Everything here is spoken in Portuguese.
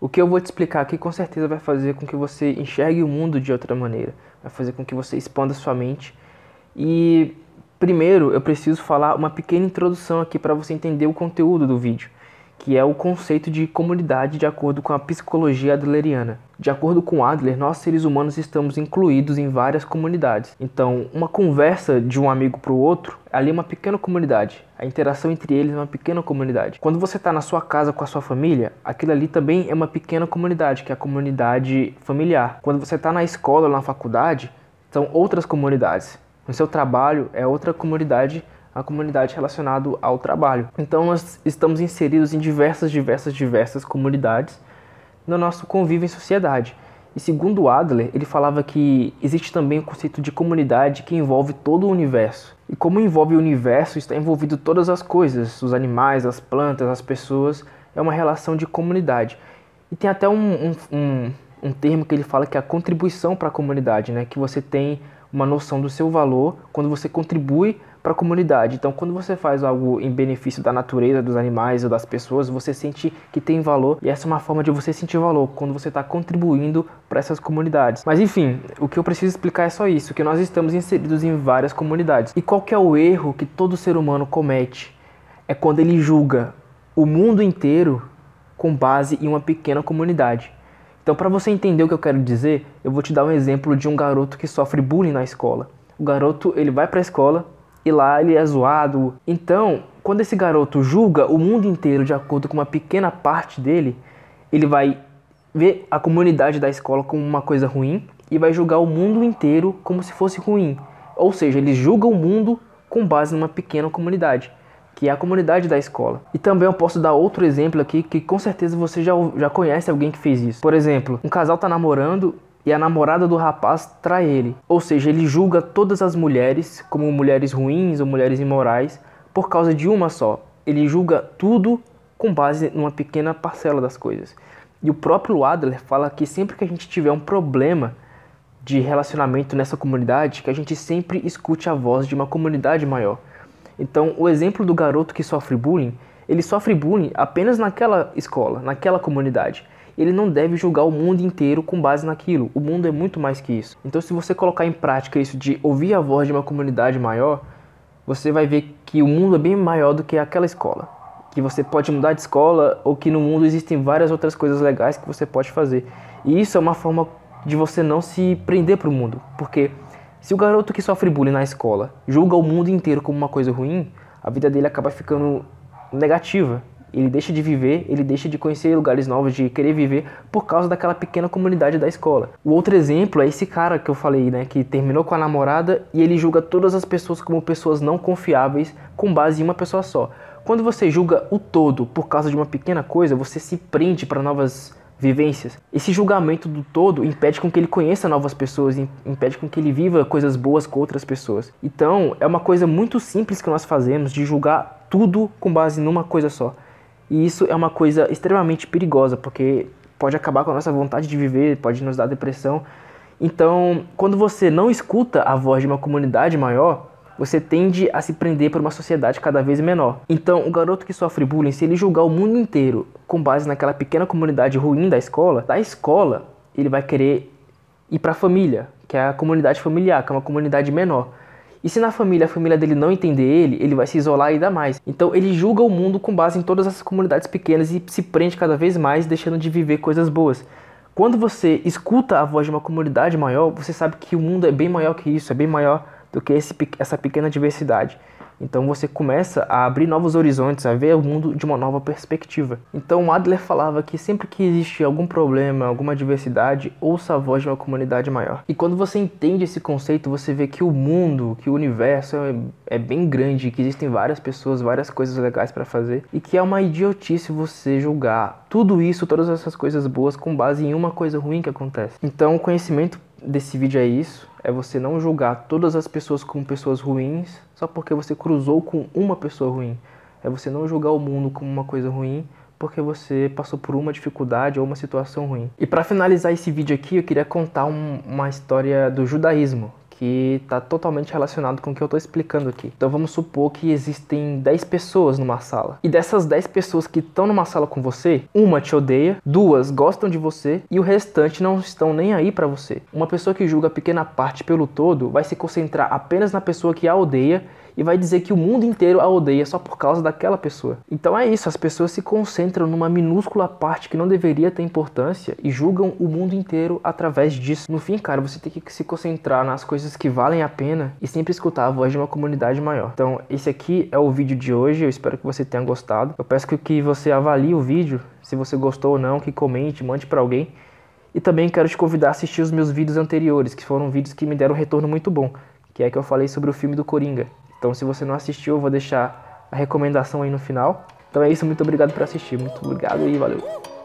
O que eu vou te explicar aqui com certeza vai fazer com que você enxergue o mundo de outra maneira, vai fazer com que você expanda sua mente. E primeiro eu preciso falar uma pequena introdução aqui para você entender o conteúdo do vídeo que é o conceito de comunidade de acordo com a psicologia adleriana. De acordo com Adler, nós seres humanos estamos incluídos em várias comunidades. Então, uma conversa de um amigo para o outro, ali é uma pequena comunidade. A interação entre eles é uma pequena comunidade. Quando você está na sua casa com a sua família, aquilo ali também é uma pequena comunidade, que é a comunidade familiar. Quando você está na escola ou na faculdade, são outras comunidades. No seu trabalho é outra comunidade a comunidade relacionada ao trabalho. Então nós estamos inseridos em diversas, diversas, diversas comunidades no nosso convívio em sociedade. E segundo Adler, ele falava que existe também o conceito de comunidade que envolve todo o universo. E como envolve o universo, está envolvido todas as coisas, os animais, as plantas, as pessoas, é uma relação de comunidade. E tem até um, um, um, um termo que ele fala que é a contribuição para a comunidade, né? que você tem uma noção do seu valor quando você contribui para a comunidade. Então, quando você faz algo em benefício da natureza, dos animais ou das pessoas, você sente que tem valor e essa é uma forma de você sentir valor quando você está contribuindo para essas comunidades. Mas enfim, o que eu preciso explicar é só isso, que nós estamos inseridos em várias comunidades. E qual que é o erro que todo ser humano comete? É quando ele julga o mundo inteiro com base em uma pequena comunidade. Então, para você entender o que eu quero dizer, eu vou te dar um exemplo de um garoto que sofre bullying na escola. O garoto, ele vai para a escola, e lá ele é zoado. Então, quando esse garoto julga o mundo inteiro de acordo com uma pequena parte dele, ele vai ver a comunidade da escola como uma coisa ruim e vai julgar o mundo inteiro como se fosse ruim. Ou seja, ele julga o mundo com base numa pequena comunidade, que é a comunidade da escola. E também eu posso dar outro exemplo aqui que com certeza você já, já conhece alguém que fez isso. Por exemplo, um casal está namorando e a namorada do rapaz trai ele. Ou seja, ele julga todas as mulheres como mulheres ruins ou mulheres imorais por causa de uma só. Ele julga tudo com base numa pequena parcela das coisas. E o próprio Adler fala que sempre que a gente tiver um problema de relacionamento nessa comunidade, que a gente sempre escute a voz de uma comunidade maior. Então, o exemplo do garoto que sofre bullying, ele sofre bullying apenas naquela escola, naquela comunidade ele não deve julgar o mundo inteiro com base naquilo. O mundo é muito mais que isso. Então, se você colocar em prática isso de ouvir a voz de uma comunidade maior, você vai ver que o mundo é bem maior do que aquela escola. Que você pode mudar de escola ou que no mundo existem várias outras coisas legais que você pode fazer. E isso é uma forma de você não se prender para o mundo. Porque se o garoto que sofre bullying na escola julga o mundo inteiro como uma coisa ruim, a vida dele acaba ficando negativa ele deixa de viver, ele deixa de conhecer lugares novos, de querer viver por causa daquela pequena comunidade da escola. O outro exemplo é esse cara que eu falei, né, que terminou com a namorada e ele julga todas as pessoas como pessoas não confiáveis com base em uma pessoa só. Quando você julga o todo por causa de uma pequena coisa, você se prende para novas vivências. Esse julgamento do todo impede com que ele conheça novas pessoas, impede com que ele viva coisas boas com outras pessoas. Então, é uma coisa muito simples que nós fazemos de julgar tudo com base numa coisa só. E isso é uma coisa extremamente perigosa, porque pode acabar com a nossa vontade de viver, pode nos dar depressão. Então, quando você não escuta a voz de uma comunidade maior, você tende a se prender por uma sociedade cada vez menor. Então, o garoto que sofre bullying, se ele julgar o mundo inteiro com base naquela pequena comunidade ruim da escola, da escola ele vai querer ir para a família, que é a comunidade familiar, que é uma comunidade menor. E se na família a família dele não entender ele, ele vai se isolar ainda mais. Então ele julga o mundo com base em todas essas comunidades pequenas e se prende cada vez mais, deixando de viver coisas boas. Quando você escuta a voz de uma comunidade maior, você sabe que o mundo é bem maior que isso, é bem maior do que esse, essa pequena diversidade. Então você começa a abrir novos horizontes, a ver o mundo de uma nova perspectiva. Então Adler falava que sempre que existe algum problema, alguma diversidade, ouça a voz de uma comunidade maior. E quando você entende esse conceito, você vê que o mundo, que o universo é, é bem grande, que existem várias pessoas, várias coisas legais para fazer e que é uma idiotice você julgar tudo isso, todas essas coisas boas com base em uma coisa ruim que acontece. Então o conhecimento desse vídeo é isso, é você não julgar todas as pessoas como pessoas ruins só porque você cruzou com uma pessoa ruim. É você não julgar o mundo como uma coisa ruim porque você passou por uma dificuldade ou uma situação ruim. E para finalizar esse vídeo aqui, eu queria contar um, uma história do judaísmo, que está totalmente relacionado com o que eu estou explicando aqui. Então vamos supor que existem 10 pessoas numa sala. E dessas 10 pessoas que estão numa sala com você, uma te odeia, duas gostam de você e o restante não estão nem aí para você. Uma pessoa que julga a pequena parte pelo todo vai se concentrar apenas na pessoa que a odeia e vai dizer que o mundo inteiro a odeia só por causa daquela pessoa. Então é isso, as pessoas se concentram numa minúscula parte que não deveria ter importância e julgam o mundo inteiro através disso. No fim, cara, você tem que se concentrar nas coisas que valem a pena e sempre escutar a voz de uma comunidade maior. Então, esse aqui é o vídeo de hoje, eu espero que você tenha gostado. Eu peço que você avalie o vídeo, se você gostou ou não, que comente, mande para alguém. E também quero te convidar a assistir os meus vídeos anteriores, que foram vídeos que me deram um retorno muito bom, que é que eu falei sobre o filme do Coringa. Então, se você não assistiu, eu vou deixar a recomendação aí no final. Então é isso, muito obrigado por assistir. Muito obrigado e valeu.